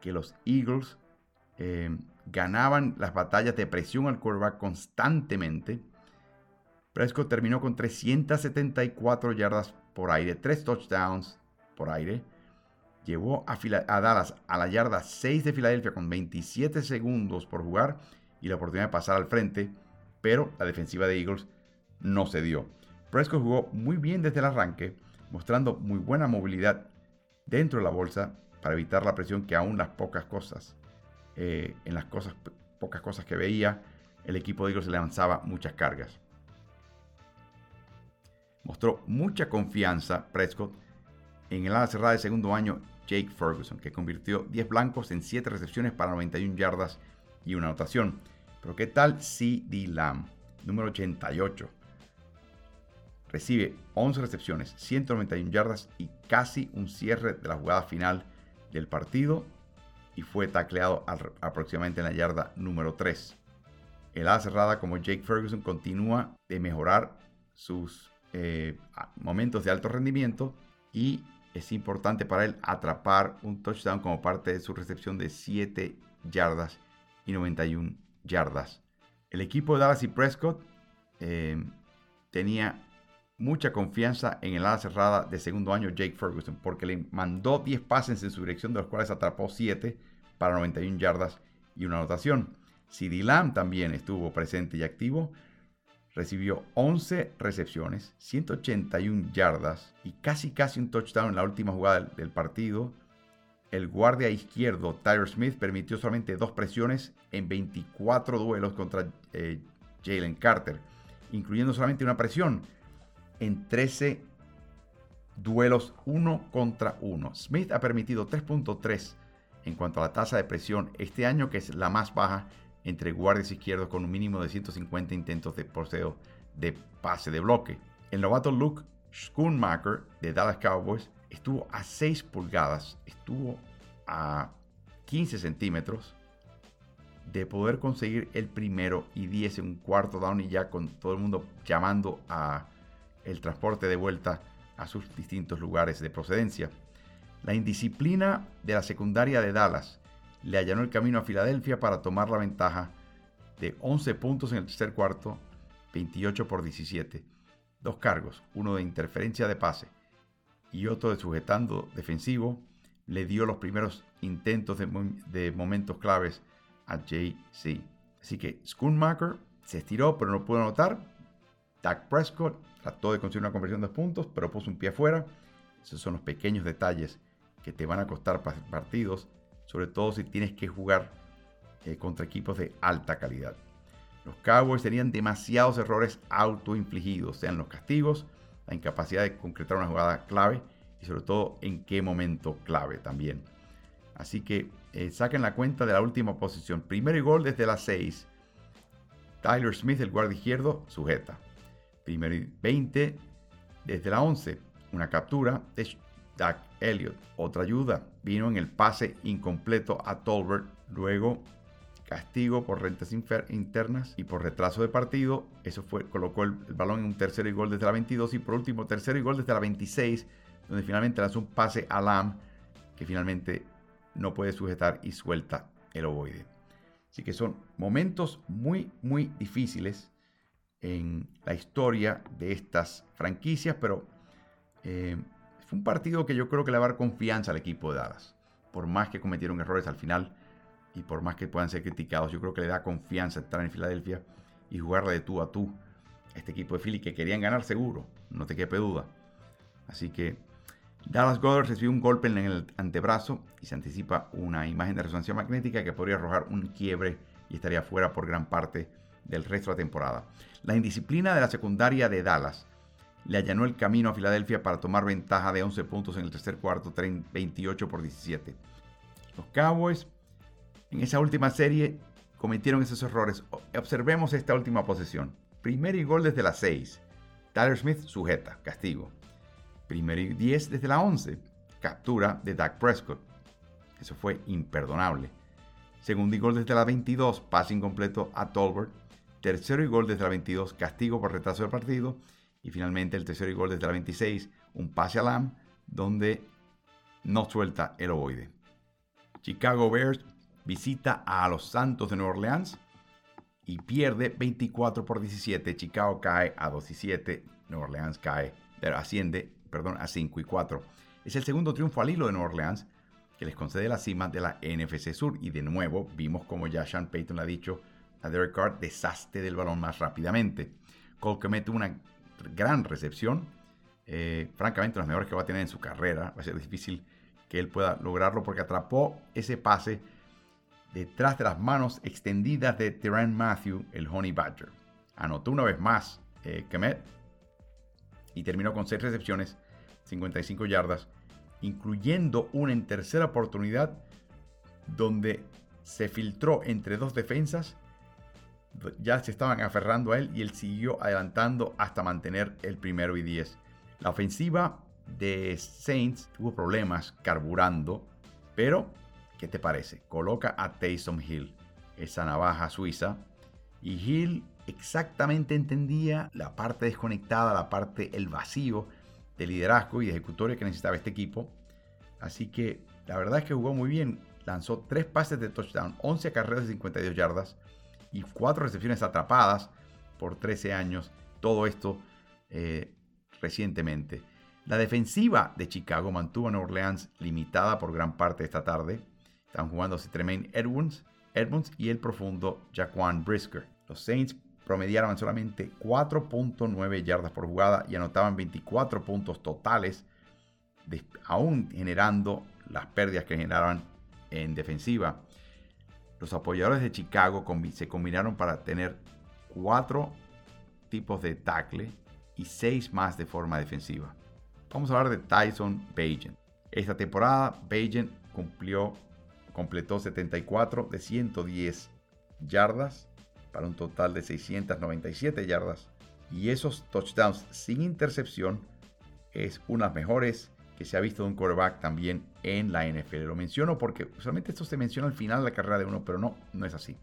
que los Eagles eh, ganaban las batallas de presión al quarterback constantemente. Prescott terminó con 374 yardas por aire, 3 touchdowns por aire. Llevó a, Dallas a la yarda 6 de Filadelfia con 27 segundos por jugar y la oportunidad de pasar al frente, pero la defensiva de Eagles no se dio. Prescott jugó muy bien desde el arranque, mostrando muy buena movilidad dentro de la bolsa para evitar la presión que aún las pocas cosas, eh, en las cosas, pocas cosas que veía, el equipo de Eagles le lanzaba muchas cargas. Mostró mucha confianza Prescott en el ala cerrada de segundo año Jake Ferguson, que convirtió 10 blancos en 7 recepciones para 91 yardas y una anotación. Pero ¿qué tal C.D. Lamb, número 88? Recibe 11 recepciones, 191 yardas y casi un cierre de la jugada final del partido y fue tacleado aproximadamente en la yarda número 3. El ala cerrada como Jake Ferguson continúa de mejorar sus eh, momentos de alto rendimiento y es importante para él atrapar un touchdown como parte de su recepción de 7 yardas y 91 yardas. El equipo de Dallas y Prescott eh, tenía mucha confianza en el ala cerrada de segundo año Jake Ferguson, porque le mandó 10 pases en su dirección, de los cuales atrapó 7 para 91 yardas y una anotación. CD Lamb también estuvo presente y activo. Recibió 11 recepciones, 181 yardas y casi casi un touchdown en la última jugada del partido. El guardia izquierdo Tyler Smith permitió solamente dos presiones en 24 duelos contra eh, Jalen Carter, incluyendo solamente una presión en 13 duelos uno contra uno. Smith ha permitido 3.3 en cuanto a la tasa de presión este año, que es la más baja entre guardias izquierdos con un mínimo de 150 intentos de poseo de pase de bloque. El novato Luke Schoonmaker de Dallas Cowboys estuvo a 6 pulgadas, estuvo a 15 centímetros de poder conseguir el primero y 10 en un cuarto down y ya con todo el mundo llamando a el transporte de vuelta a sus distintos lugares de procedencia. La indisciplina de la secundaria de Dallas le allanó el camino a Filadelfia para tomar la ventaja de 11 puntos en el tercer cuarto, 28 por 17. Dos cargos, uno de interferencia de pase y otro de sujetando defensivo, le dio los primeros intentos de, momentos claves a JC. Así que Schoonmaker se estiró, pero no pudo anotar. Dak Prescott trató de conseguir una conversión de puntos, pero puso un pie afuera. Esos son los pequeños detalles que te van a costar partidos, sobre todo si tienes que jugar eh, contra equipos de alta calidad. Los Cowboys tenían demasiados errores autoinfligidos, sean los castigos, la incapacidad de concretar una jugada clave y sobre todo en qué momento clave también. Así que eh, saquen la cuenta de la última posición. Primero y gol desde las 6. Tyler Smith, el guardia izquierdo, sujeta. Primero y 20 desde la 11. Una captura de Doug Elliott. Otra ayuda vino en el pase incompleto a Tolbert. Luego castigo por rentas internas y por retraso de partido. Eso fue, colocó el, balón en un tercero y gol desde la 22 y por último tercero y gol desde la 26, donde finalmente lanzó un pase a Lam que finalmente no puede sujetar y suelta el ovoide. Así que son momentos muy, muy difíciles en la historia de estas franquicias, pero eh, fue un partido que yo creo que le va a dar confianza al equipo de Dallas. Por más que cometieron errores al final, y por más que puedan ser criticados, yo creo que le da confianza estar en Filadelfia y jugarle de tú a tú a este equipo de Philly que querían ganar seguro, no te quepe duda. Así que Dallas Goddard recibió un golpe en el antebrazo y se anticipa una imagen de resonancia magnética que podría arrojar un quiebre y estaría fuera por gran parte del resto de la temporada. La indisciplina de la secundaria de Dallas le allanó el camino a Filadelfia para tomar ventaja de 11 puntos en el tercer cuarto, 28 por 17. Los Cowboys en esa última serie cometieron esos errores. Observemos esta última posesión. Primero y gol desde la 6. Tyler Smith sujeta, castigo. Primero y 10 desde la 11. Captura de Dak Prescott. Eso fue imperdonable. Segundo y gol desde la 22. Pase incompleto a Tolbert. Tercero y gol desde la 22. Castigo por retraso del partido. Y finalmente el tercero y gol desde la 26. Un pase a Lam donde no suelta el ovoide. Chicago Bears visita a los Santos de Nueva Orleans y pierde 24 por 17. Chicago cae a 2 y 7. Nueva Orleans cae, asciende, perdón, a 5 y 4. Es el segundo triunfo al hilo de Nueva Orleans que les concede la cima de la NFC Sur. Y de nuevo vimos como ya Sean Payton ha dicho a Derek Carr, desastre del balón más rápidamente. Cole que mete una gran recepción. Eh, francamente, las mejores que va a tener en su carrera. Va a ser difícil que él pueda lograrlo porque atrapó ese pase detrás de las manos extendidas de Tyrann Matthew, el Honey Badger. Anotó una vez más eh, Kemet y terminó con 6 recepciones, 55 yardas, incluyendo una en tercera oportunidad donde se filtró entre dos defensas. Ya se estaban aferrando a él y él siguió adelantando hasta mantener el primero y 10. La ofensiva de Saints tuvo problemas carburando, pero ¿Qué te parece? Coloca a Taysom Hill, esa navaja suiza, y Hill exactamente entendía la parte desconectada, la parte, el vacío de liderazgo y de ejecutoria que necesitaba este equipo. Así que la verdad es que jugó muy bien. Lanzó tres pases de touchdown, 11 carreras de 52 yardas y cuatro recepciones atrapadas por 13 años. Todo esto eh, recientemente. La defensiva de Chicago mantuvo a New Orleans limitada por gran parte esta tarde. Están jugando Tremaine Edmonds, Edmonds y el profundo Jaquan Brisker. Los Saints promediaron solamente 4.9 yardas por jugada y anotaban 24 puntos totales, aún generando las pérdidas que generaban en defensiva. Los apoyadores de Chicago se combinaron para tener cuatro tipos de tackle y seis más de forma defensiva. Vamos a hablar de Tyson Bajan. Esta temporada, Bajan cumplió completó 74 de 110 yardas para un total de 697 yardas. Y esos touchdowns sin intercepción es unas mejores que se ha visto de un quarterback también en la NFL. Lo menciono porque usualmente esto se menciona al final de la carrera de uno, pero no, no es así.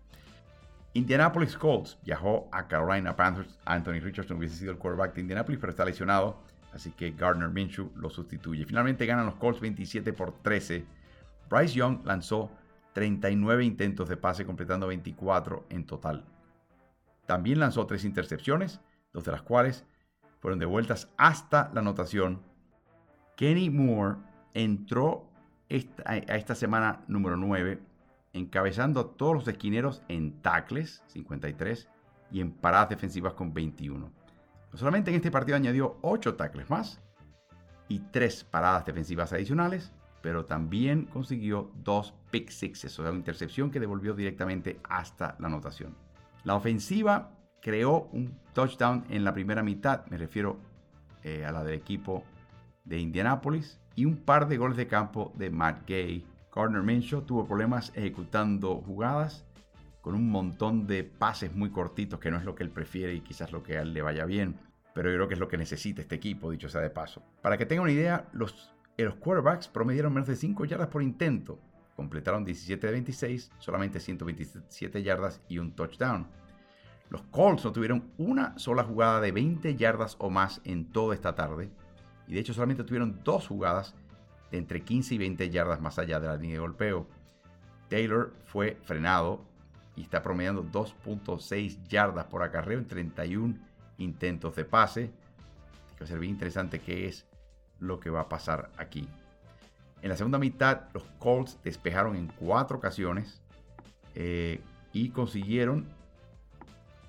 Indianapolis Colts viajó a Carolina Panthers. Anthony Richardson hubiese sido el quarterback de Indianapolis, pero está lesionado. Así que Gardner Minshew lo sustituye. Finalmente ganan los Colts 27 por 13 Bryce Young lanzó 39 intentos de pase, completando 24 en total. También lanzó tres intercepciones, dos de las cuales fueron devueltas hasta la anotación. Kenny Moore entró a esta semana número 9, encabezando a todos los esquineros en tackles, 53, y en paradas defensivas con 21. No solamente en este partido añadió 8 tackles más y 3 paradas defensivas adicionales, pero también consiguió 2 pick sixes, o sea, una intercepción que devolvió directamente hasta la anotación. La ofensiva creó un touchdown en la primera mitad, me refiero eh, a la del equipo de Indianapolis, y un par de goles de campo de Matt Gay. Gardner Minshew tuvo problemas ejecutando jugadas con un montón de pases muy cortitos, que no es lo que él prefiere y quizás lo que a él le vaya bien, pero yo creo que es lo que necesita este equipo, dicho sea de paso. Para que tengan una idea, los, los quarterbacks promedieron menos de 5 yardas por intento, completaron 17 de 26, solamente 127 yardas y un touchdown. Los Colts no tuvieron una sola jugada de 20 yardas o más en toda esta tarde, y de hecho solamente tuvieron dos jugadas de entre 15 y 20 yardas más allá de la línea de golpeo. Taylor fue frenado y está promediando 2.6 yardas por acarreo en 31 intentos de pase. Va a ser bien interesante qué es lo que va a pasar aquí. En la segunda mitad, los Colts despejaron en cuatro ocasiones eh, y consiguieron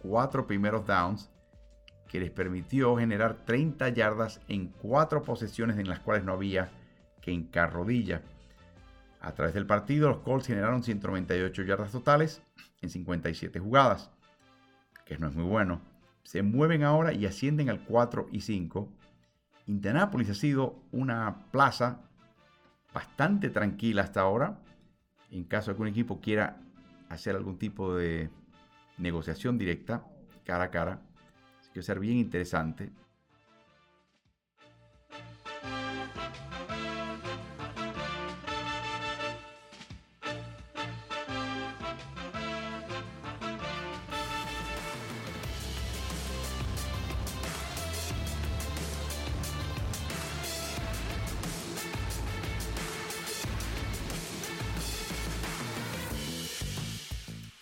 cuatro primeros downs que les permitió generar 30 yardas en cuatro posesiones en las cuales no había que hincar rodilla. A través del partido, los Colts generaron 198 yardas totales en 57 jugadas, que no es muy bueno. Se mueven ahora y ascienden al 4 y 5. Indianapolis ha sido una plaza bastante tranquila hasta ahora. En caso de que un equipo quiera hacer algún tipo de negociación directa, cara a cara, que ser bien interesante.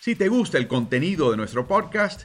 Si te gusta el contenido de nuestro podcast,